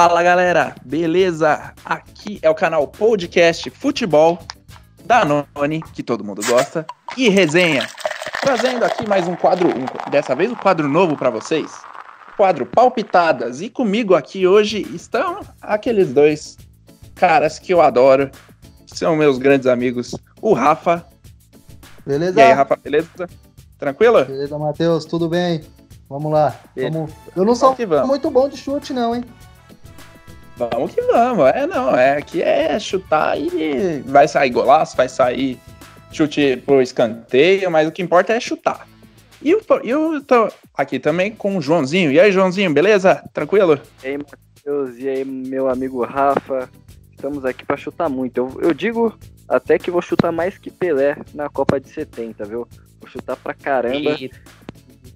Fala galera, beleza? Aqui é o canal Podcast Futebol da Noni, que todo mundo gosta, e resenha. Trazendo aqui mais um quadro, um, dessa vez um quadro novo para vocês. Quadro Palpitadas. E comigo aqui hoje estão aqueles dois caras que eu adoro. São meus grandes amigos, o Rafa. Beleza? E aí, Rafa, beleza? Tranquilo? Beleza, Matheus, tudo bem? Vamos lá. Vamos... Eu não sou muito bom de chute, não, hein? Vamos que vamos. É, não, é aqui é chutar e vai sair golaço, vai sair chute pro escanteio, mas o que importa é chutar. E eu, eu tô aqui também com o Joãozinho. E aí, Joãozinho, beleza? Tranquilo? E aí, Matheus, e aí, meu amigo Rafa. Estamos aqui para chutar muito. Eu, eu digo até que vou chutar mais que Pelé na Copa de 70, viu? Vou chutar pra caramba. Eita.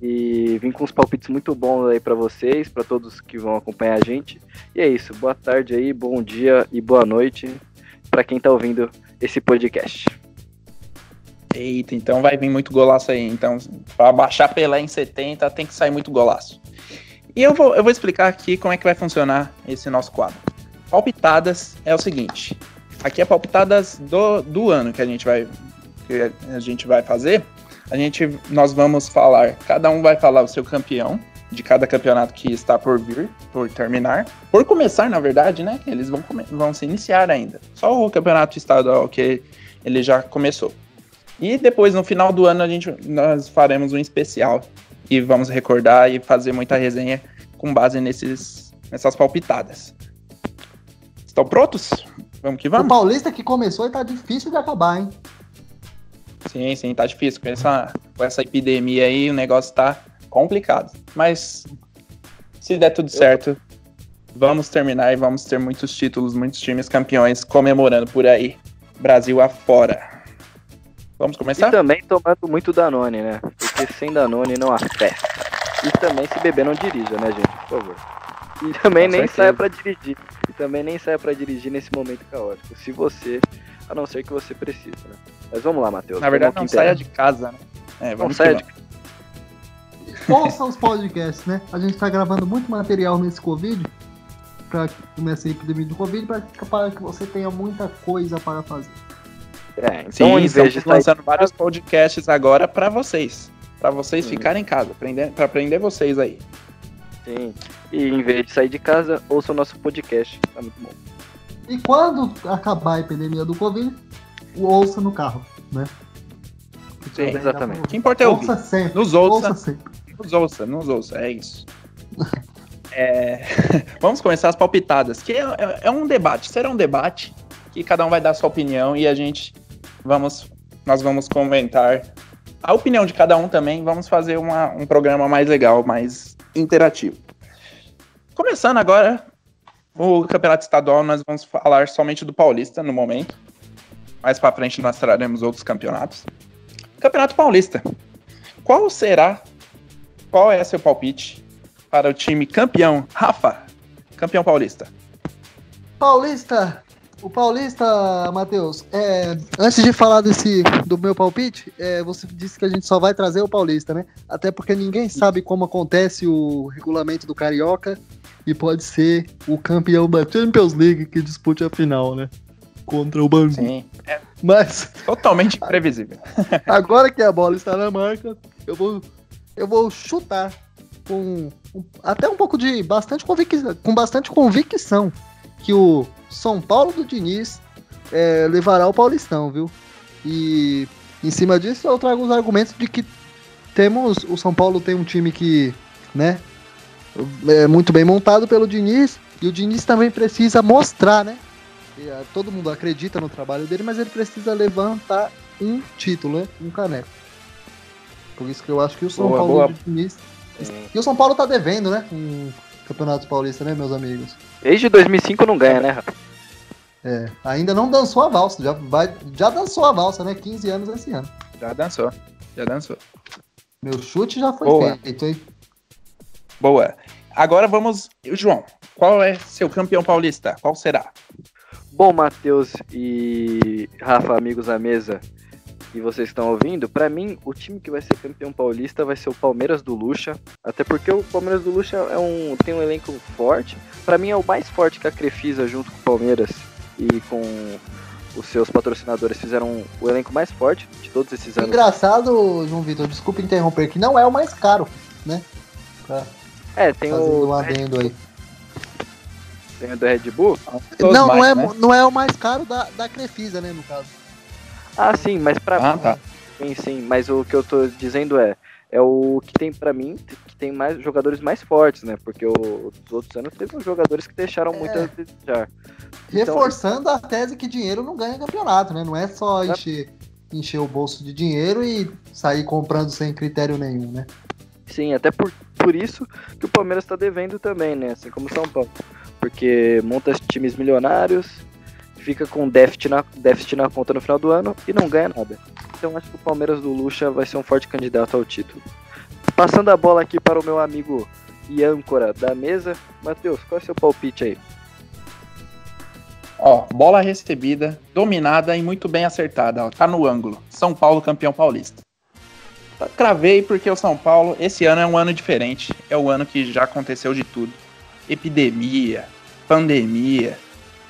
E vim com uns palpites muito bons aí para vocês, para todos que vão acompanhar a gente. E é isso. Boa tarde aí, bom dia e boa noite para quem tá ouvindo esse podcast. Eita, então vai vir muito golaço aí. Então, para baixar Pelé em 70, tem que sair muito golaço. E eu vou, eu vou explicar aqui como é que vai funcionar esse nosso quadro. Palpitadas é o seguinte. Aqui é palpitadas do, do ano que a gente vai que a gente vai fazer a gente, nós vamos falar, cada um vai falar o seu campeão de cada campeonato que está por vir, por terminar. Por começar, na verdade, né? Eles vão, vão se iniciar ainda. Só o campeonato estadual que ele já começou. E depois, no final do ano, a gente, nós faremos um especial e vamos recordar e fazer muita resenha com base nesses, nessas palpitadas. Estão prontos? Vamos que vamos? O Paulista que começou e tá difícil de acabar, hein? Sim, sim, tá difícil. Com essa, com essa epidemia aí, o negócio tá complicado. Mas se der tudo certo, vamos terminar e vamos ter muitos títulos, muitos times campeões comemorando por aí. Brasil afora. Vamos começar? E também tomando muito Danone, né? Porque sem Danone não há festa. E também se beber não dirija, né, gente? Por favor. E também Com nem certeza. saia para dirigir. E também nem saia para dirigir nesse momento caótico. Se você a não ser que você precise, né? Mas vamos lá, Matheus. Na verdade, não saia de casa, né? É, vamos não saia de Ouça os podcasts, né? A gente tá gravando muito material nesse Covid, pra, nessa epidemia de Covid, pra, para que você tenha muita coisa para fazer. É, então Sim, em vez de lançando vários podcasts agora para vocês. para vocês Sim. ficarem em casa, aprender, pra aprender vocês aí. Sim. E em vez de sair de casa, ouça o nosso podcast. Tá muito bom. E quando acabar a epidemia do Covid, ouça no carro, né? Sim, exatamente. O que importa é ouvir. Ouça sempre. Nos ouça. ouça sempre. Nos ouça, nos ouça, é isso. é... Vamos começar as palpitadas, que é, é, é, um debate, será um debate que cada um vai dar a sua opinião e a gente vamos, nós vamos comentar a opinião de cada um também, vamos fazer uma, um programa mais legal, mais interativo. Começando agora o campeonato estadual nós vamos falar somente do Paulista no momento. Mais para frente nós traremos outros campeonatos. Campeonato Paulista. Qual será? Qual é seu palpite para o time campeão? Rafa, campeão paulista. Paulista, o Paulista, Matheus, é, antes de falar desse do meu palpite, é, você disse que a gente só vai trazer o Paulista, né? Até porque ninguém sabe como acontece o regulamento do Carioca e pode ser o campeão da Champions League que dispute a final, né? Contra o Bangu. Sim. É Mas totalmente imprevisível. agora que a bola está na marca, eu vou eu vou chutar com um, até um pouco de bastante convicção, com bastante convicção que o São Paulo do Diniz é, levará o Paulistão, viu? E em cima disso eu trago os argumentos de que temos o São Paulo tem um time que, né, é, muito bem montado pelo Diniz. E o Diniz também precisa mostrar, né? E, uh, todo mundo acredita no trabalho dele, mas ele precisa levantar um título, né? Um caneco. Por isso que eu acho que o São boa, Paulo boa. do Diniz. É. E o São Paulo tá devendo, né? Um Campeonato Paulista, né, meus amigos? Desde 2005 não ganha, né, Rafa? É, ainda não dançou a valsa, já, vai, já dançou a valsa, né? 15 anos esse ano. Já dançou, já dançou. Meu chute já foi Boa. feito, hein? Boa. Agora vamos. João, qual é seu campeão paulista? Qual será? Bom, Matheus e Rafa, amigos à mesa, e vocês estão ouvindo, para mim, o time que vai ser campeão paulista vai ser o Palmeiras do Lucha. Até porque o Palmeiras do Lucha é um, tem um elenco forte. Para mim, é o mais forte que a Crefisa, junto com o Palmeiras e com os seus patrocinadores, fizeram o elenco mais forte de todos esses anos. Engraçado, João Vitor, desculpa interromper, que não é o mais caro, né? Pra é, tem o. Um adendo aí. Tem o do Red Bull? Não, mais, não, é, né? não é o mais caro da, da Crefisa, né, no caso. Ah, sim, mas pra ah, Tá. Sim, sim, mas o que eu tô dizendo é, é o que tem para mim, que tem mais jogadores mais fortes, né? Porque os outros anos teve uns jogadores que deixaram é. muito a desejar. Então, Reforçando a tese que dinheiro não ganha campeonato, né? Não é só encher, encher o bolso de dinheiro e sair comprando sem critério nenhum, né? Sim, até por, por isso que o Palmeiras está devendo também, né? Assim como o São Paulo. Porque monta times milionários, fica com déficit na, déficit na conta no final do ano e não ganha nada. Então acho que o Palmeiras do Lucha vai ser um forte candidato ao título. Passando a bola aqui para o meu amigo e âncora da mesa, Matheus, qual é o seu palpite aí? Ó, bola recebida, dominada e muito bem acertada. Ó, tá no ângulo. São Paulo campeão paulista. Cravei porque o São Paulo, esse ano é um ano diferente. É o ano que já aconteceu de tudo. Epidemia, pandemia,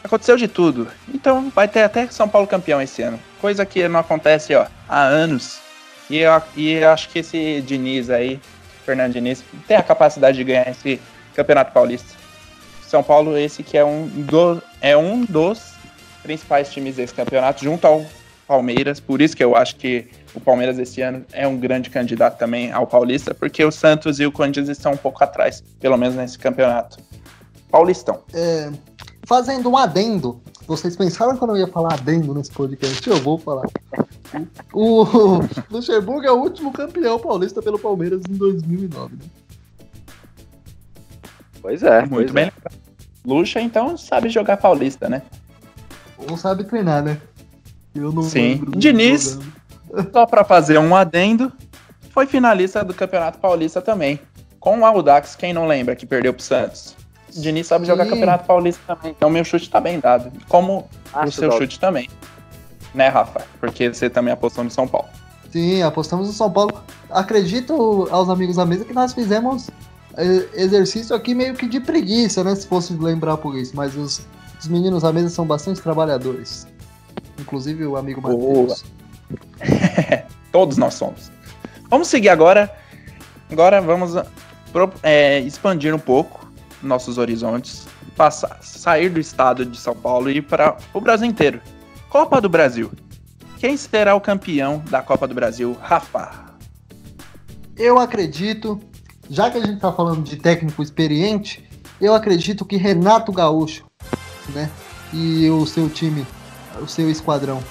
Aconteceu de tudo. Então vai ter até São Paulo campeão esse ano. Coisa que não acontece ó, há anos. E eu, e eu acho que esse Diniz aí, Fernando Diniz, tem a capacidade de ganhar esse Campeonato Paulista. São Paulo, esse que é um, do, é um dos principais times desse campeonato, junto ao Palmeiras. Por isso que eu acho que o Palmeiras esse ano é um grande candidato também ao Paulista, porque o Santos e o Corinthians estão um pouco atrás, pelo menos nesse campeonato. Paulistão. É, fazendo um adendo. Vocês pensaram que eu não ia falar adendo nesse podcast? Eu vou falar. O Luxemburgo é o último campeão paulista pelo Palmeiras em 2009. Né? Pois é. Muito pois bem. É. Luxa, então, sabe jogar paulista, né? Ou sabe treinar, né? Eu não Sim. Diniz, só para fazer um adendo, foi finalista do Campeonato Paulista também. Com o Audax, quem não lembra, que perdeu pro Santos. Diniz sabe jogar Campeonato Paulista também. Então meu chute tá bem dado. Como Acho o seu dado. chute também. Né, Rafa? Porque você também apostou no São Paulo. Sim, apostamos no São Paulo. Acredito aos amigos da mesa que nós fizemos eh, exercício aqui meio que de preguiça, né? Se fosse lembrar por isso. Mas os, os meninos da mesa são bastante trabalhadores. Inclusive o amigo Matheus. Todos nós somos. Vamos seguir agora. Agora vamos é, expandir um pouco nossos horizontes, passar, sair do estado de São Paulo e ir para o Brasil inteiro. Copa do Brasil. Quem será o campeão da Copa do Brasil? Rafa. Eu acredito, já que a gente está falando de técnico experiente, eu acredito que Renato Gaúcho, né? E o seu time, o seu esquadrão.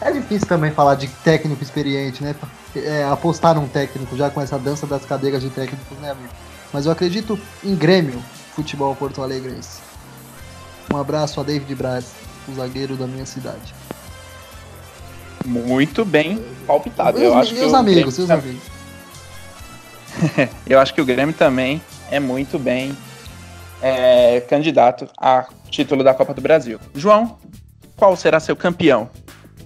É difícil também falar de técnico experiente, né? É, apostar num técnico já com essa dança das cadeiras de técnicos, né, amigo? Mas eu acredito em Grêmio, futebol porto alegrense. Um abraço a David Braz, o zagueiro da minha cidade. Muito bem palpitado. Meus, eu acho meus que amigos, seus também... amigos. eu acho que o Grêmio também é muito bem é, candidato a título da Copa do Brasil. João, qual será seu campeão?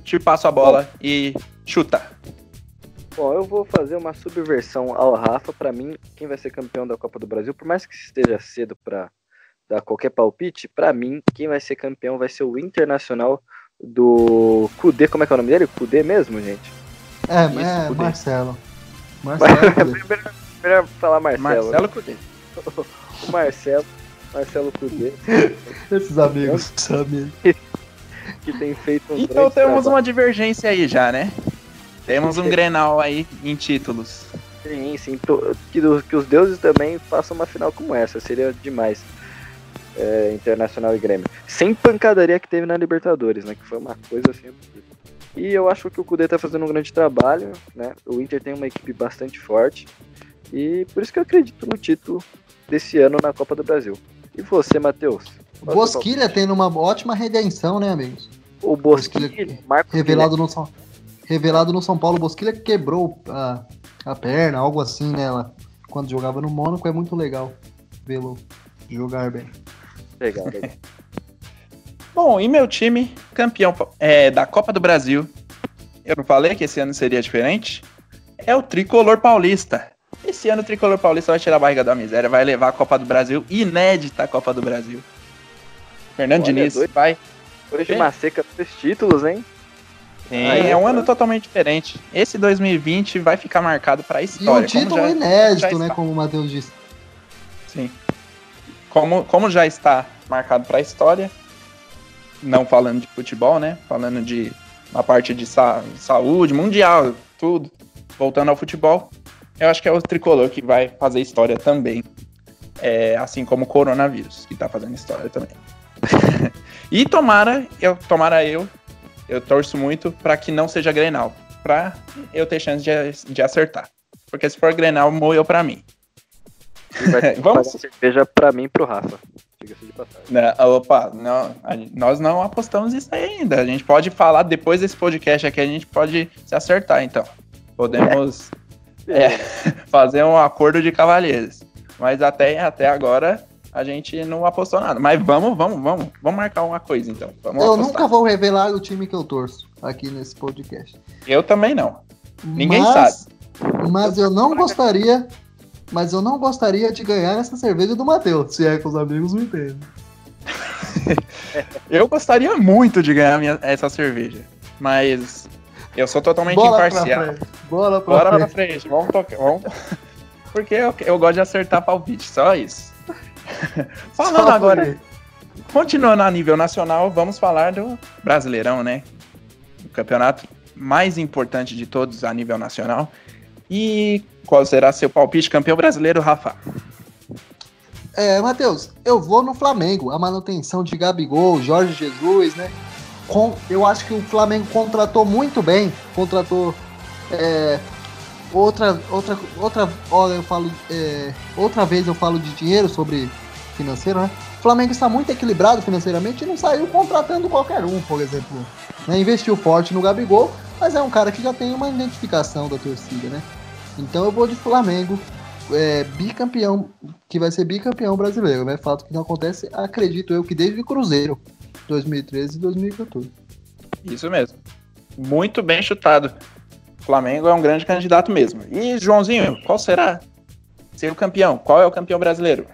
Te passo a bola Bom, e chuta. Bom, eu vou fazer uma subversão ao Rafa. Para mim, quem vai ser campeão da Copa do Brasil, por mais que esteja cedo para dar qualquer palpite, para mim, quem vai ser campeão vai ser o Internacional do Cudê. Como é que é o nome dele? Cudê mesmo, gente? É, Isso, é Marcelo. Marcelo. melhor, melhor falar Marcelo. Marcelo Cudê. o Marcelo. Marcelo Cudê. Esses amigos, sabe? que tem feito um Então temos trabalho. uma divergência aí já, né? Temos um Grenal aí em títulos. Sim, sim. Que, que os deuses também façam uma final como essa. Seria demais. É, Internacional e Grêmio. Sem pancadaria que teve na Libertadores, né? Que foi uma coisa assim. E eu acho que o Cudê tá fazendo um grande trabalho, né? O Inter tem uma equipe bastante forte. E por isso que eu acredito no título desse ano na Copa do Brasil. E você, Matheus? Bosquilha tendo uma ótima redenção, né, amigos? O Bosquilha, Bosquilha revelado no São revelado no São Paulo, Bosquilha quebrou a, a perna, algo assim, né? quando jogava no Mônaco, é muito legal vê-lo jogar bem. Legal, legal. Bom, e meu time, campeão é, da Copa do Brasil, eu não falei que esse ano seria diferente? É o tricolor paulista. Esse ano o tricolor paulista vai tirar a barriga da miséria, vai levar a Copa do Brasil, inédita a Copa do Brasil. Fernando Olha, Diniz dois, vai. Hoje uma seca dos títulos, hein? Sim, é, é um ano totalmente diferente. Esse 2020 vai ficar marcado para a história. E um título já, inédito, né? Como o Matheus disse. Sim. Como, como já está marcado para a história, não falando de futebol, né? Falando de uma parte de sa saúde, mundial, tudo. Voltando ao futebol, eu acho que é o tricolor que vai fazer história também. É, assim como o coronavírus, que tá fazendo história também. e tomara, eu, tomara eu, eu torço muito para que não seja Grenal, para eu ter chance de, de acertar. Porque se for Grenal, morreu para mim. Vamos cerveja para mim e pro Rafa. Diga-se de passagem. Não, opa, não, nós não apostamos isso aí ainda. A gente pode falar depois desse podcast aqui, a gente pode se acertar, então. Podemos é, fazer um acordo de cavalheiros. Mas até, até agora a gente não apostou nada. Mas vamos, vamos, vamos. Vamos marcar uma coisa então. Vamos eu apostar. nunca vou revelar o time que eu torço aqui nesse podcast. Eu também não. Ninguém mas, sabe. Mas eu não gostaria. Mas eu não gostaria de ganhar essa cerveja do Matheus, se é que os amigos me entendem. eu gostaria muito de ganhar minha, essa cerveja. Mas eu sou totalmente Bola imparcial. Pra Bola pra Bora frente. pra frente. Vamos tocar. Vamos... Porque eu, eu gosto de acertar palpite, só isso. Falando só agora, continuando a nível nacional, vamos falar do Brasileirão, né? O campeonato mais importante de todos a nível nacional. E qual será seu palpite campeão brasileiro, Rafa? É, Matheus, eu vou no Flamengo. A manutenção de Gabigol, Jorge Jesus, né? com, eu acho que o Flamengo contratou muito bem, contratou é, outra outra outra olha eu falo é, outra vez eu falo de dinheiro sobre financeiro, né? O Flamengo está muito equilibrado financeiramente e não saiu contratando qualquer um, por exemplo. Né? Investiu forte no Gabigol, mas é um cara que já tem uma identificação da torcida, né? Então eu vou de Flamengo, é, bicampeão, que vai ser bicampeão brasileiro, né? Fato que não acontece, acredito eu, que desde o Cruzeiro. 2013 e 2014. Isso mesmo. Muito bem chutado. O Flamengo é um grande candidato mesmo. E, Joãozinho, qual será ser o campeão? Qual é o campeão brasileiro?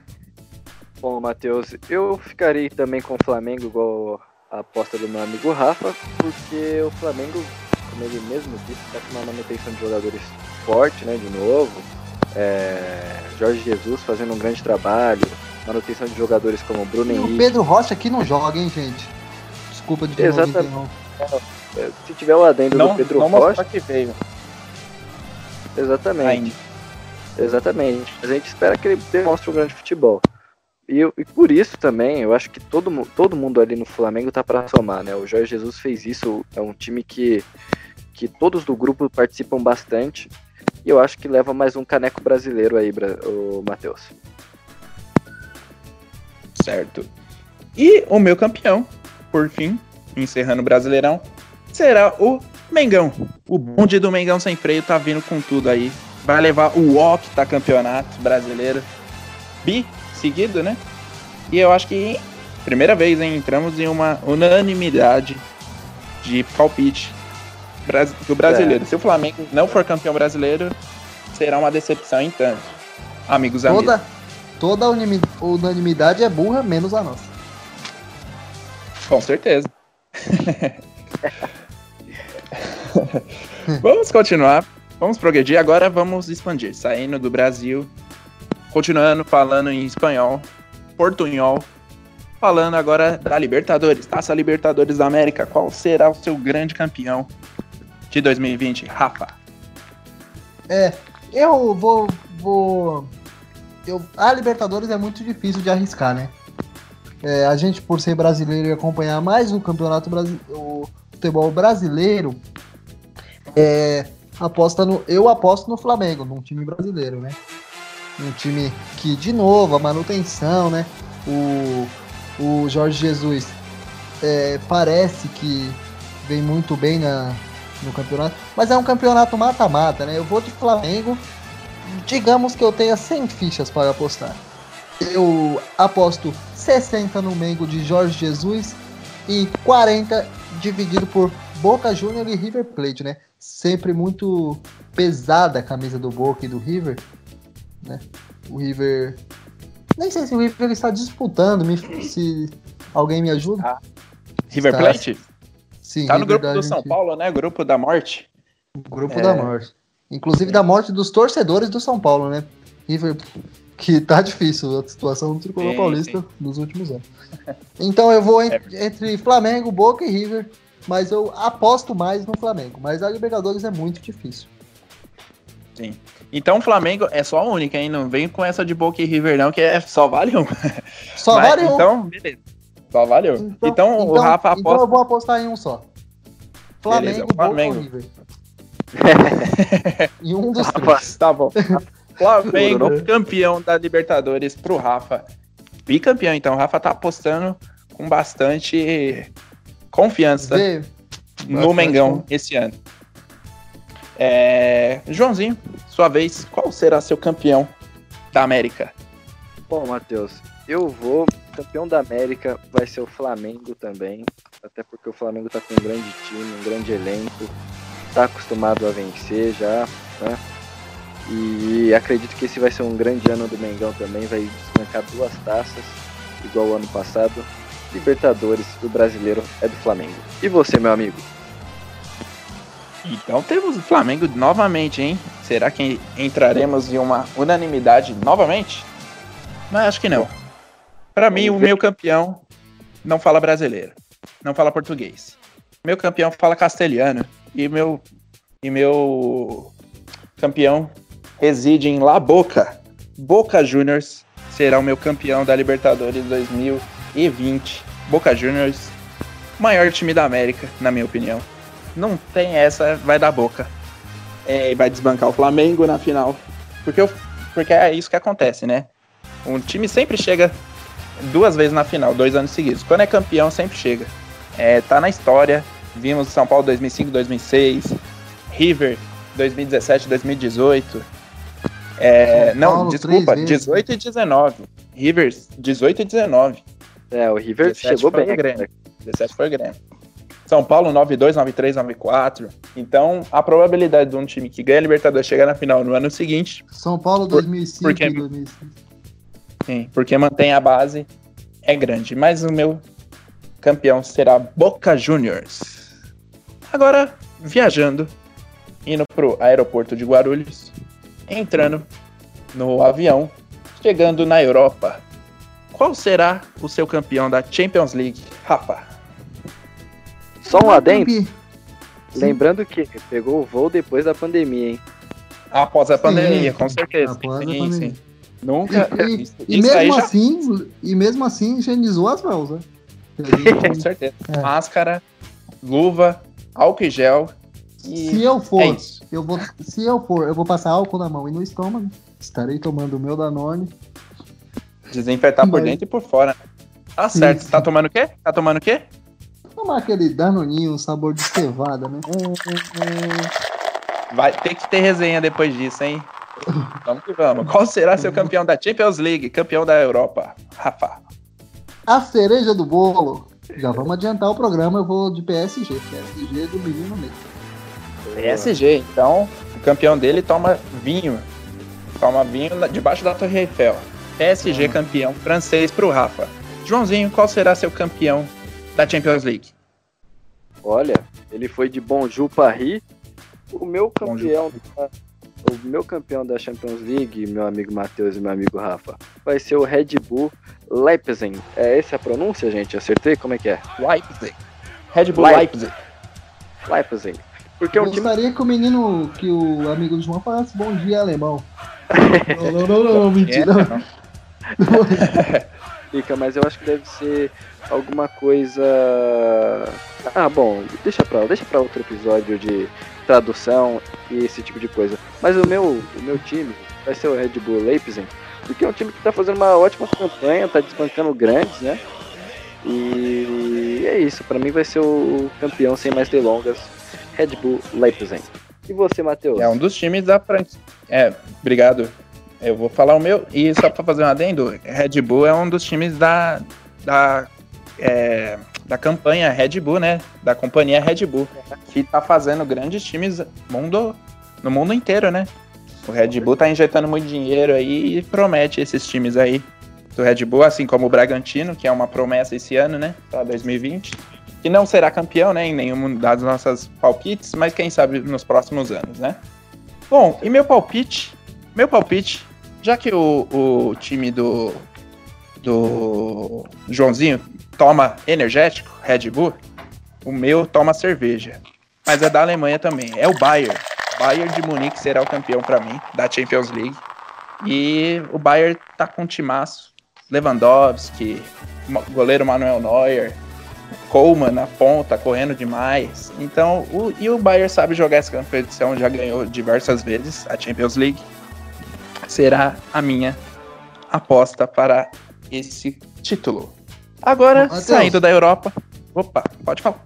Bom, Matheus, eu ficarei também com o Flamengo, igual a aposta do meu amigo Rafa, porque o Flamengo, como ele mesmo disse, está com uma manutenção de jogadores forte, né, de novo. É, Jorge Jesus fazendo um grande trabalho, manutenção de jogadores como Bruno e Henrique. o Pedro Rocha aqui não joga, hein, gente? Desculpa de Exatamente. novo Se tiver o adendo não, do Pedro não Rocha. que veio. Exatamente. Ainda. Exatamente. Mas a gente espera que ele demonstre um grande futebol. E, e, por isso também, eu acho que todo, todo mundo ali no Flamengo tá para somar, né? O Jorge Jesus fez isso, é um time que, que todos do grupo participam bastante. E eu acho que leva mais um caneco brasileiro aí, o Matheus certo? E o meu campeão, por fim, encerrando o Brasileirão, será o Mengão. O bonde do Mengão sem freio tá vindo com tudo aí. Vai levar o octa campeonato brasileiro. Bi seguido, né? E eu acho que primeira vez hein, entramos em uma unanimidade de palpite do brasileiro. É. Se o Flamengo não for campeão brasileiro, será uma decepção em tanto. Amigos, Toda, amigos toda unanimidade é burra, menos a nossa. Com certeza. vamos continuar, vamos progredir. Agora vamos expandir, saindo do Brasil, continuando falando em espanhol, portunhol, falando agora da Libertadores, Taça Libertadores da América. Qual será o seu grande campeão de 2020, Rafa? É, eu vou, vou eu, a Libertadores é muito difícil de arriscar, né? É, a gente, por ser brasileiro e acompanhar mais o campeonato brasileiro, o futebol brasileiro, é, aposta no, eu aposto no Flamengo, num time brasileiro, né? Um time que, de novo, a manutenção, né? O, o Jorge Jesus é, parece que vem muito bem na, no campeonato, mas é um campeonato mata-mata, né? Eu vou de Flamengo digamos que eu tenha 100 fichas para apostar. Eu aposto 60 no Mengo de Jorge Jesus e 40 dividido por Boca Júnior e River Plate, né? Sempre muito pesada a camisa do Boca e do River, né? O River. Nem sei se o River está disputando, me... se alguém me ajuda. Ah. River está... Plate? Sim, tá no grupo do São Paulo, né? Grupo da morte. Grupo é... da morte. Inclusive da morte dos torcedores do São Paulo, né? River que tá difícil a situação do tricolor paulista sim. nos últimos anos. Então eu vou é. entre Flamengo, Boca e River, mas eu aposto mais no Flamengo. Mas a Libertadores é muito difícil. Sim. Então o Flamengo é só a única, hein? Não vem com essa de Boca e River, não, que é só vale um. Só mas, vale um. Então, beleza. Só valeu. Então, então, então o Rafa aposta. Então eu vou apostar em um só. Flamengo, beleza, Flamengo. Boca River. e um dos três. Tá bom. Flamengo, campeão da Libertadores pro Rafa. Bicampeão, então. O Rafa tá apostando com bastante confiança Vê. no Mengão esse ano. É... Joãozinho, sua vez, qual será seu campeão da América? Bom, Matheus, eu vou. Campeão da América vai ser o Flamengo também. Até porque o Flamengo tá com um grande time, um grande elenco. Tá acostumado a vencer já, né? E acredito que esse vai ser um grande ano do Mengão também, vai desbancar duas taças, igual o ano passado. Libertadores do brasileiro é do Flamengo. E você, meu amigo? Então temos o Flamengo novamente, hein? Será que entraremos em uma unanimidade novamente? Mas acho que não. Para mim, o meu campeão não fala brasileiro, não fala português. Meu campeão fala castelhano e meu e meu campeão reside em La Boca. Boca Juniors será o meu campeão da Libertadores 2020. Boca Juniors, maior time da América, na minha opinião. Não tem essa, vai dar Boca. É, vai desbancar o Flamengo na final. Porque, eu, porque é isso que acontece, né? Um time sempre chega duas vezes na final, dois anos seguidos. Quando é campeão, sempre chega. É, tá na história. Vimos São Paulo 2005, 2006, River 2017, 2018. É, não, Paulo, desculpa, 18 e 19. Rivers, 18 e 19. É, o Rivers chegou bem. O Grêmio. 17 foi o Grêmio. São Paulo 9-2, 9-3, 9-4. Então, a probabilidade de um time que ganha a Libertadores chegar na final no ano seguinte. São Paulo 2005 porque, 2005. Sim, porque mantém a base, é grande. Mas o meu campeão será Boca Juniors. Agora, viajando, indo pro aeroporto de Guarulhos entrando no avião, chegando na Europa. Qual será o seu campeão da Champions League, Rafa? Só um adendo. Lembrando que pegou o voo depois da pandemia, hein? Após a pandemia, sim, com certeza. Após sim, a pandemia. sim. Nunca. E, isso, e mesmo assim, já... e mesmo assim higienizou as mãos, né? com certeza. É. Máscara, luva, álcool e gel. E se eu for, é eu vou, se eu for, eu vou passar álcool na mão e no estômago. Estarei tomando o meu Danone. Desinfetar por dentro e por fora. Tá certo. Sim. Tá tomando o quê? Tá tomando o quê? Tomar aquele danoninho, sabor de cevada, né? Vai ter que ter resenha depois disso, hein? Vamos que vamos. Qual será seu campeão da Champions League, campeão da Europa? Rafa. A cereja do bolo. Já vamos adiantar o programa, eu vou de PSG. PSG do menino mesmo. PSG, então o campeão dele toma vinho. Toma vinho debaixo da Torre Eiffel. PSG uhum. campeão francês pro Rafa. Joãozinho, qual será seu campeão da Champions League? Olha, ele foi de Bonjour Paris. O meu campeão da, o meu campeão da Champions League, meu amigo Matheus e meu amigo Rafa, vai ser o Red Bull Leipzig. É essa a pronúncia, gente? Acertei? Como é que é? Leipzig. Red Bull Leipzig. Leipzig. Porque é um Gostaria time... que o menino, que o amigo do João falasse bom dia alemão. não, não, não, não, mentira. Fica, mas eu acho que deve ser alguma coisa. Ah, bom, deixa pra, deixa pra outro episódio de tradução e esse tipo de coisa. Mas o meu, o meu time vai ser o Red Bull Leipzig, porque é um time que tá fazendo uma ótima campanha, tá desbancando grandes, né? E é isso, para mim vai ser o campeão sem mais delongas Red Bull Leipzig. E você, Matheus? É um dos times da franquia. É, obrigado. Eu vou falar o meu. E só para fazer um adendo, Red Bull é um dos times da, da, é, da campanha Red Bull, né? Da companhia Red Bull, que tá fazendo grandes times mundo, no mundo inteiro, né? O Red Bull tá injetando muito dinheiro aí e promete esses times aí do Red Bull, assim como o Bragantino, que é uma promessa esse ano, né? Para 2020. Que não será campeão, né? Em nenhum das nossas palpites, mas quem sabe nos próximos anos, né? Bom, e meu palpite? Meu palpite, já que o, o time do, do Joãozinho toma energético, Red Bull, o meu toma cerveja. Mas é da Alemanha também. É o Bayern. Bayern de Munique será o campeão para mim da Champions League. E o Bayern tá com timaço. Lewandowski, goleiro Manuel Neuer, Coleman na ponta, correndo demais. Então, o, e o Bayern sabe jogar essa competição, já ganhou diversas vezes a Champions League. Será a minha aposta para esse título. Agora, Mateus, saindo da Europa. Opa, pode falar.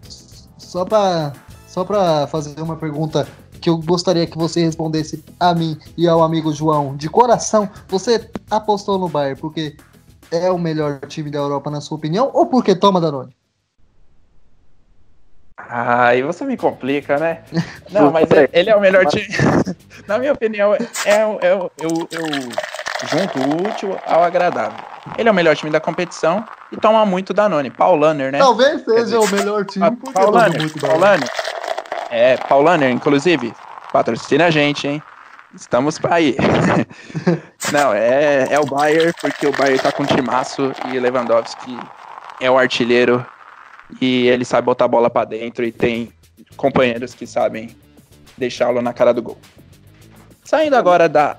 Só para só pra fazer uma pergunta que eu gostaria que você respondesse a mim e ao amigo João de coração. Você apostou no Bayern porque é o melhor time da Europa, na sua opinião, ou porque toma Danone? Aí você me complica, né? Não, mas ele é o melhor time. Na minha opinião, é, é, é, eu, eu, eu junto o útil ao agradável. Ele é o melhor time da competição e toma muito Danone. Paulaner, né? Talvez seja dizer, o melhor time porque Paulaner, muito Paulaner. É, Paulaner, inclusive, patrocina a gente, hein? Estamos para aí. Não, é, é o Bayern, porque o Bayern tá com timaço e Lewandowski é o artilheiro e ele sabe botar a bola para dentro e tem companheiros que sabem deixá-lo na cara do gol. Saindo agora da.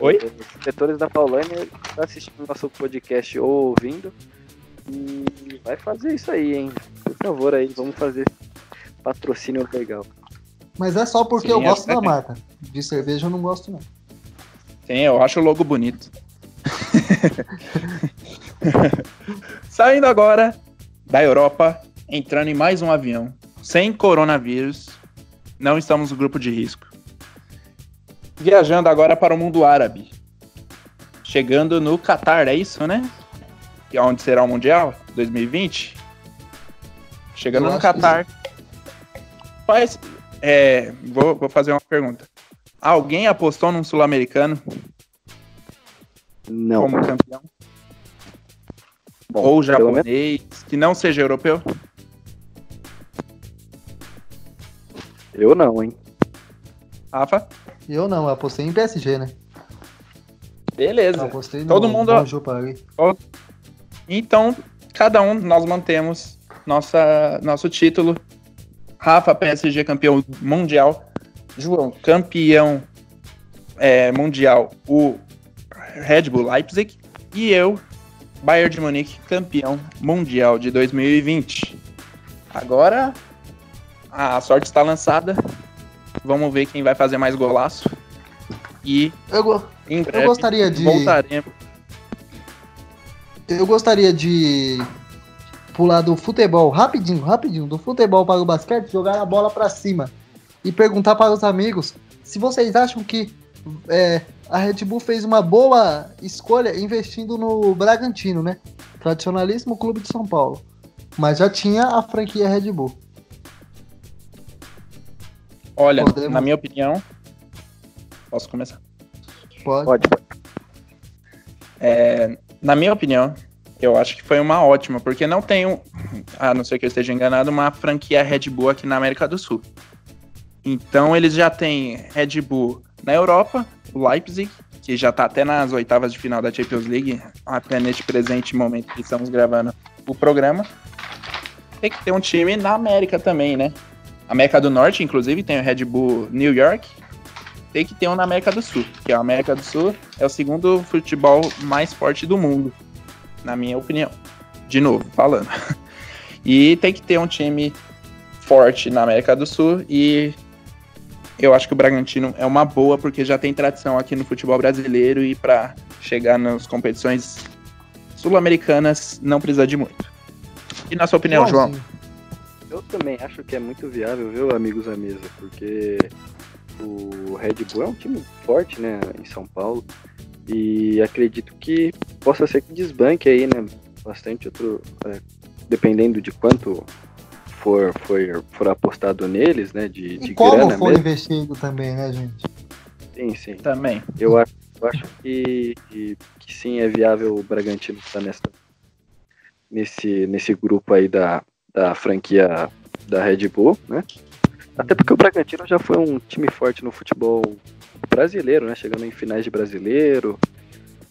Oi? Os setores da Paulânia tá assistindo nosso podcast ou ouvindo. E vai fazer isso aí, hein? Por favor, aí, vamos fazer patrocínio legal. Mas é só porque Sim, eu gosto é... da marca. De cerveja eu não gosto, não. Sim, eu acho o logo bonito. Saindo agora da Europa, entrando em mais um avião, sem coronavírus, não estamos no grupo de risco. Viajando agora para o mundo árabe. Chegando no Qatar, é isso, né? Que é onde será o Mundial 2020. Chegando Eu no Qatar. Faz, é, vou, vou fazer uma pergunta. Alguém apostou num sul-americano? Não. Como campeão? Bom, Ou japonês, que não seja europeu? Eu não, hein? Rafa? Eu não, eu apostei em PSG, né? Beleza. Eu apostei Todo no, mundo. No então, cada um nós mantemos nossa, nosso título. Rafa, PSG campeão mundial. João, campeão é, mundial, o Red Bull Leipzig. E eu, Bayern de Munique, campeão mundial de 2020. Agora a sorte está lançada. Vamos ver quem vai fazer mais golaço. E eu, em breve eu gostaria de voltaremos. Eu gostaria de pular do futebol rapidinho, rapidinho, do futebol para o basquete, jogar a bola para cima e perguntar para os amigos se vocês acham que é, a Red Bull fez uma boa escolha investindo no Bragantino, né? Tradicionalíssimo clube de São Paulo. Mas já tinha a franquia Red Bull. Olha, Podemos... na minha opinião. Posso começar? Pode. Pode. É, na minha opinião, eu acho que foi uma ótima, porque não tem, um, a não ser que eu esteja enganado, uma franquia Red Bull aqui na América do Sul. Então eles já têm Red Bull na Europa, o Leipzig, que já está até nas oitavas de final da Champions League, até neste presente momento que estamos gravando o programa. Tem que ter um time na América também, né? América do Norte, inclusive, tem o Red Bull New York. Tem que ter um na América do Sul, que a América do Sul é o segundo futebol mais forte do mundo, na minha opinião. De novo, falando. E tem que ter um time forte na América do Sul e eu acho que o Bragantino é uma boa porque já tem tradição aqui no futebol brasileiro e para chegar nas competições sul-americanas não precisa de muito. E na sua opinião, João? Eu também acho que é muito viável, viu, amigos à mesa, porque o Red Bull é um time forte, né, em São Paulo. E acredito que possa ser que desbanque aí, né, bastante outro, é, dependendo de quanto for, for, for apostado neles, né? De, de e como grana for mesmo. investido também, né, gente? Sim, sim. Também. Eu acho, eu acho que, que, que sim é viável o Bragantino estar nessa, nesse, nesse grupo aí da, da franquia da Red Bull, né? Até porque o Bragantino já foi um time forte no futebol brasileiro, né? Chegando em finais de brasileiro.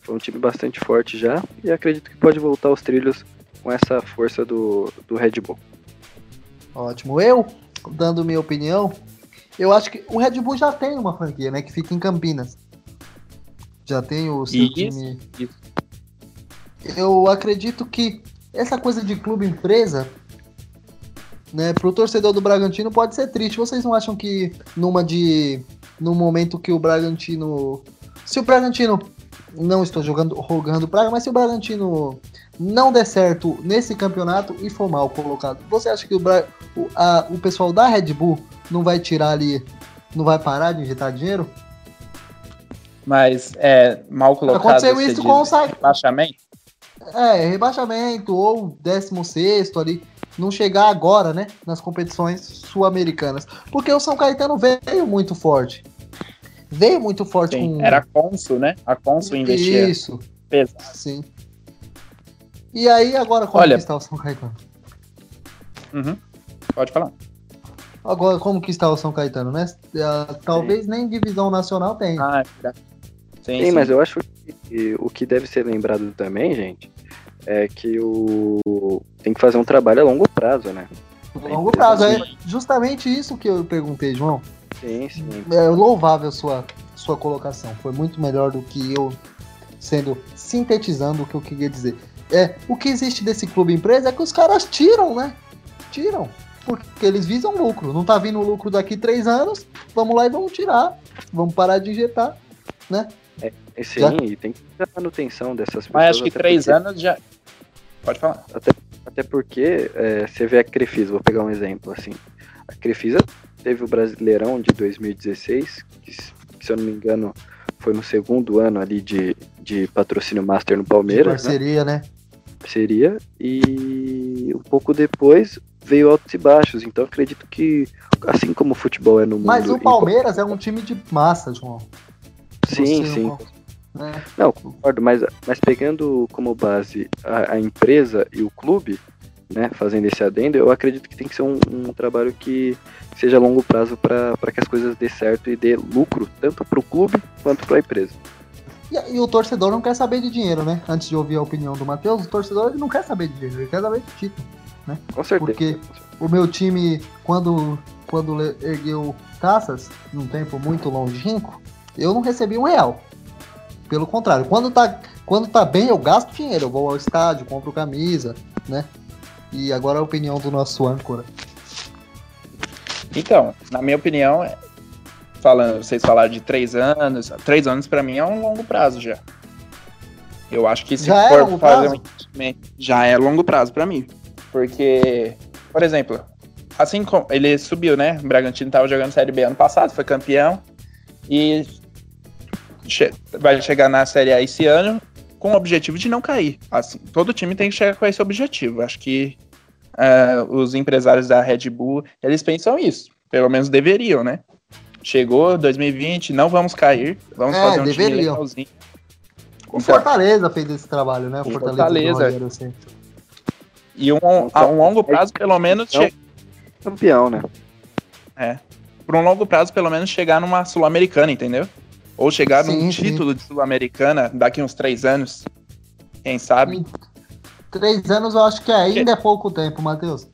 Foi um time bastante forte já. E acredito que pode voltar aos trilhos com essa força do, do Red Bull. Ótimo. Eu, dando minha opinião, eu acho que o Red Bull já tem uma franquia, né? Que fica em Campinas. Já tem o seu Isso, time. isso. Eu acredito que essa coisa de clube empresa, né, pro torcedor do Bragantino pode ser triste. Vocês não acham que numa de no momento que o Bragantino, se o Bragantino não estou jogando rogando praga, mas se o Bragantino não der certo nesse campeonato e for mal colocado, você acha que o, Bra... o, a- o pessoal da Red Bull não vai tirar ali, não vai parar de injetar dinheiro? Mas é mal colocado. Aconteceu isso com o Sa- rebaixamento? É, rebaixamento ou 16 ali, não chegar agora, né, nas competições sul-americanas. Porque o São Caetano veio muito forte. Veio muito forte Sim, com. Era a Consul, né? A Consul investia Isso, pesado. sim. E aí, agora como Olha- que está o São Caetano? Uhum. Pode falar. Agora, como que está o São Caetano, né? Ah, talvez nem divisão nacional tenha. Ah, é verdade. sim, Sim, sim. mas eu acho que o que deve ser lembrado também, gente, é que o tem que fazer um trabalho a longo prazo, né? longo prazo. É justamente isso que eu perguntei, João. Sim, sim. É louvável sua, sua colocação. Foi muito melhor do que eu sendo sintetizando o que eu queria dizer. É, o que existe desse clube empresa é que os caras tiram, né? Tiram. Porque eles visam lucro. Não tá vindo lucro daqui três anos. Vamos lá e vamos tirar. Vamos parar de injetar. E sim, Já- e tem que ter a manutenção dessas pessoas. Mas acho que até três porque- anos já. Pode falar. Até porque é, você vê a Crefisa, vou pegar um exemplo assim. A Crefisa teve o Brasileirão de 2016, que, se eu não me engano foi no segundo ano ali de, de patrocínio Master no De Palmeiras, né? parceria, né? Seria. E um pouco depois veio altos e baixos. Então acredito que, assim como o futebol é no mundo. Mas o em- Palmeiras é um time de massa, João. Sim, Você sim. não- né? Não, concordo, mas, mas pegando como base a, a empresa e o clube, né, fazendo esse adendo, eu acredito que tem que ser um, um trabalho que seja a longo prazo para que as coisas dê certo e dê lucro, tanto para o clube quanto para a empresa. E, e o torcedor não quer saber de dinheiro, né? Antes de ouvir a opinião do Matheus, o torcedor ele não quer saber de dinheiro, ele quer saber de título. Com certeza. Porque- O meu time, quando, quando ergueu taças, num tempo muito longínquo, eu não recebi um real. Pelo contrário, quando tá, quando tá bem, eu gasto dinheiro. Eu vou ao estádio, compro camisa, né? E agora a opinião do nosso âncora. Então, na minha opinião, é- falando, vocês falaram de três anos. Três anos pra mim é um longo prazo já. Eu acho que se Já é for longo fazer prazo? um investimento, já é longo prazo pra mim. Porque, por exemplo, assim como ele subiu, né? O Bragantino tava jogando Série B ano passado, foi campeão. E che- vai chegar na Série A esse ano com o objetivo de não cair. Assim, todo time tem que chegar com esse objetivo. Acho que é, os empresários da Red Bull, eles pensam isso. Pelo menos deveriam, né? Chegou 2020, não vamos cair. Vamos É, fazer um time deveriam. legalzinho. O Então, Fortaleza fez esse trabalho, né? O Fortaleza. Fortaleza. Rogério Ceni. E um, a um longo prazo, pelo menos, che- Campeão, né? por um longo prazo, pelo menos, chegar numa Sul-Americana, entendeu? Ou chegar num Sim, sim. título de Sul-Americana daqui uns três anos. Quem sabe? Em Três anos eu acho que ainda é pouco tempo, Matheus.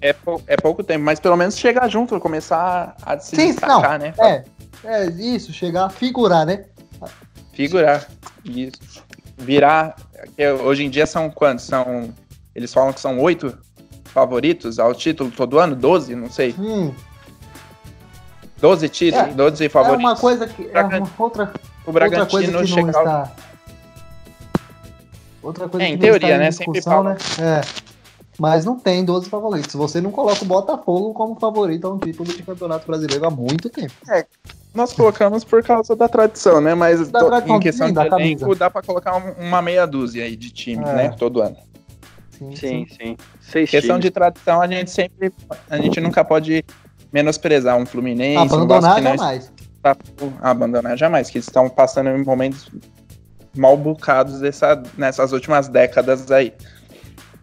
É, pou- é pouco tempo, mas pelo menos chegar junto, começar a se Sim, destacar, né? É, é isso, chegar a figurar, né? Figurar. Isso. Virar. Hoje em dia são quantos? São. Eles falam que são oito favoritos ao título todo ano? Doze? Não sei. Sim. Doze títulos, É, doze É favoritos. uma coisa que. É uma outra, o outra coisa Bragantino que não chegar. está. Outra coisa É, em teoria, em né? Sempre discussão, né? É. Mas não tem 12 favoritos. Você não coloca o Botafogo como favorito a um título de campeonato brasileiro há muito tempo. Nós colocamos por causa da tradição, né? Mas Da to- tradição, em questão sim, de elenco, dá pra colocar um- uma meia dúzia aí de times, É. né? Todo ano. Sim, sim. sim. Seis questão times. de tradição, a gente sempre. A gente nunca pode menosprezar um Fluminense. Abandonar um jamais. Tá, abandonar jamais, que estão passando em momentos mal bocados dessa, nessas últimas décadas aí.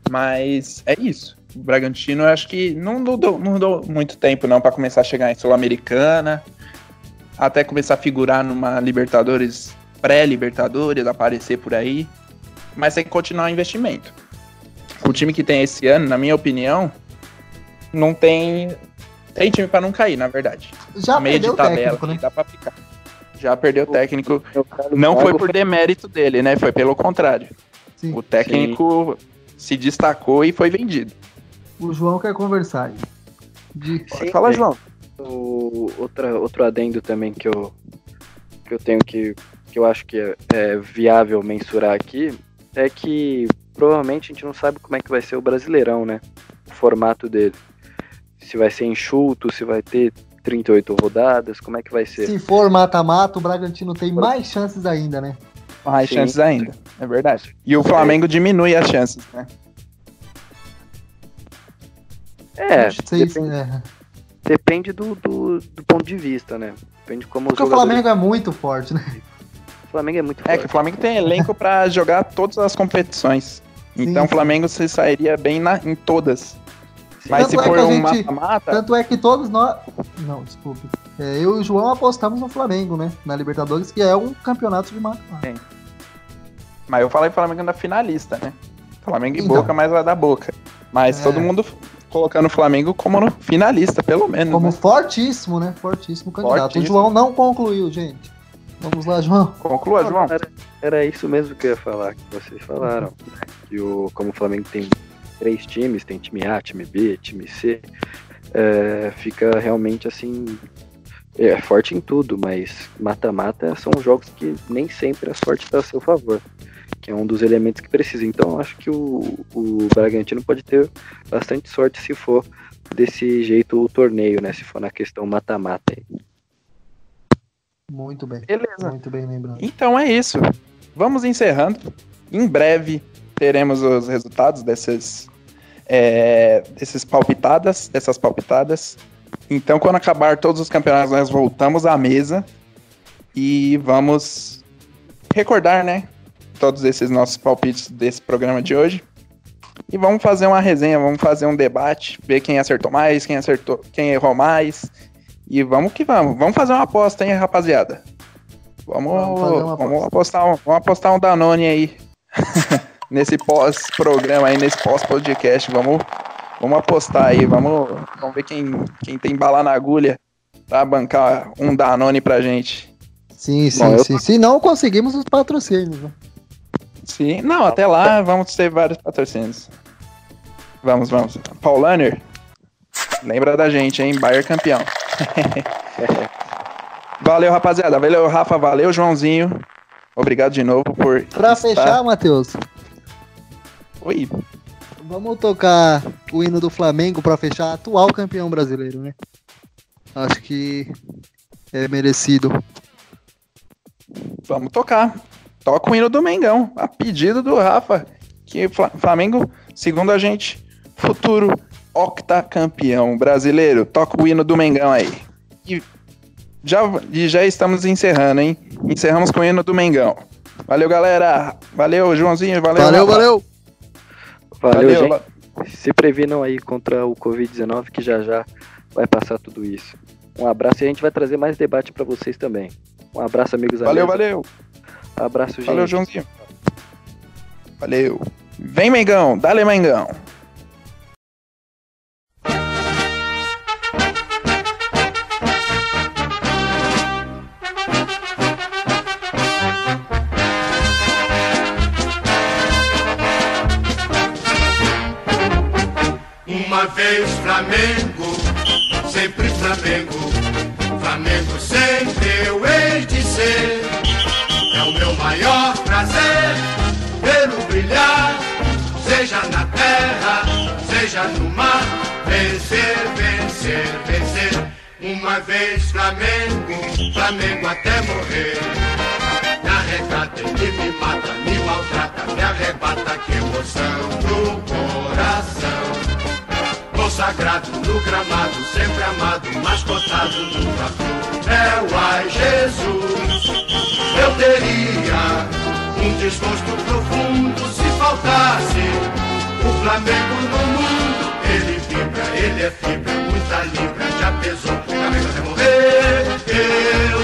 Mas é isso. O Bragantino, eu acho que não mudou, não mudou muito tempo não para começar a chegar em Sul-Americana, até começar a figurar numa Libertadores, pré-Libertadores, aparecer por aí. Mas tem que continuar o investimento. O time que tem esse ano, na minha opinião, não tem tem time para não cair, na verdade. Já meio de tabela, técnico, né? dá para ficar. Já perdeu o técnico. Não foi por demérito dele, né? Foi pelo contrário. Sim. O técnico Sim. se destacou e foi vendido. O João quer conversar. De... Sim, Fala, João. O, outra, outro adendo também que eu, que eu tenho que, que eu acho que é, é viável mensurar aqui é que provavelmente a gente não sabe como é que vai ser o Brasileirão, né? O formato dele se vai ser enxuto, se vai ter 38 rodadas, como é que vai ser? Se for mata-mata, o Bragantino tem mais chances ainda, né? Mais Sim. chances ainda, é verdade. E o Flamengo diminui as chances, né? É, depende, é. depende do, do, do, ponto de vista, né? Depende como Porque jogadores... o Flamengo é muito forte, né? O Flamengo é muito forte. É que o Flamengo tem elenco para jogar todas as competições. Sim, então o Flamengo se sairia bem na, em todas. Mas tanto se é for um mata-mata. Tanto é que todos nós. Não, desculpe. É, eu e o João apostamos no Flamengo, né? Na Libertadores, que é um campeonato de mata-mata. Mas eu falei Flamengo na finalista, né? Flamengo e então. Boca, mas vai da Boca. Mas é. todo mundo colocando o Flamengo como no finalista, pelo menos. Como né? fortíssimo, né? Fortíssimo candidato. Fortíssimo. O João não concluiu, gente. Vamos lá, João. Conclua, João. Era, era, isso mesmo que eu ia falar, que vocês falaram. Né? Que o, como o Flamengo tem três times, tem time A, time B, time C, é, fica realmente assim. É forte em tudo, mas mata-mata são jogos que nem sempre a sorte está a seu favor, que é um dos elementos que precisa. Então acho que o, o Bragantino pode ter bastante sorte se for desse jeito o torneio, né? Se for na questão mata-mata. Muito bem. Beleza. Muito bem lembrado. Então é isso. Vamos encerrando. Em breve teremos os resultados desses é, desses palpitadas, dessas palpitadas. Então, quando acabar todos os campeonatos, nós voltamos à mesa e vamos recordar, né? Todos esses nossos palpites desse programa de hoje. E vamos fazer uma resenha, vamos fazer um debate, ver quem acertou mais, quem acertou, quem errou mais. E vamos que vamos. Vamos fazer uma aposta, hein, rapaziada? Vamos, vamos, vamos apostar, um, vamos apostar um Danone aí. nesse pós-programa aí, nesse pós-podcast. Vamos, vamos apostar aí, vamos, vamos ver quem, quem tem bala na agulha pra bancar um Danone pra gente. Sim, sim, Bom, sim. Eu... Se não conseguimos os patrocínios. Né? Sim, não, até lá vamos ter vários patrocínios. Vamos, vamos. Paulaner, lembra da gente, hein? Bayer campeão. valeu, rapaziada. Valeu, Rafa. Valeu, Joãozinho. Obrigado de novo por. Pra estar... fechar, Matheus, Oi. Vamos tocar o hino do Flamengo para fechar atual campeão brasileiro, né? Acho que é merecido. Vamos tocar. Toca o hino do Mengão, a pedido do Rafa, que Flamengo, segundo a gente, futuro octacampeão brasileiro. Toca o hino do Mengão aí. E já, e já estamos encerrando, hein? Encerramos com o hino do Mengão. Valeu, galera. Valeu, Joãozinho. Valeu, valeu. Rafa. valeu. Valeu, Valeu gente. Se previnam aí contra o Covid-19 que já já vai passar tudo isso. Um abraço e a gente vai trazer mais debate para vocês também. Um abraço, amigos. Valeu, valeu. Abraço, gente. Valeu, Joãozinho. Valeu. Vem, Mengão. Dale, Mengão. Uma vez Flamengo, sempre Flamengo, Flamengo sempre eu hei de ser. É o meu maior prazer pelo brilhar, seja na terra, seja no mar, vencer, vencer, vencer. Uma vez Flamengo, Flamengo até morrer. Na regata, ele me mata, me maltrata, me arrebata, que emoção no coração consagrado no gramado, sempre amado, mas cotado no foi. É o ai Jesus, eu teria um desgosto profundo se faltasse o Flamengo no mundo. Ele vibra, ele é fibra, muita libra, já pesou, o Flamengo até morrer. Eu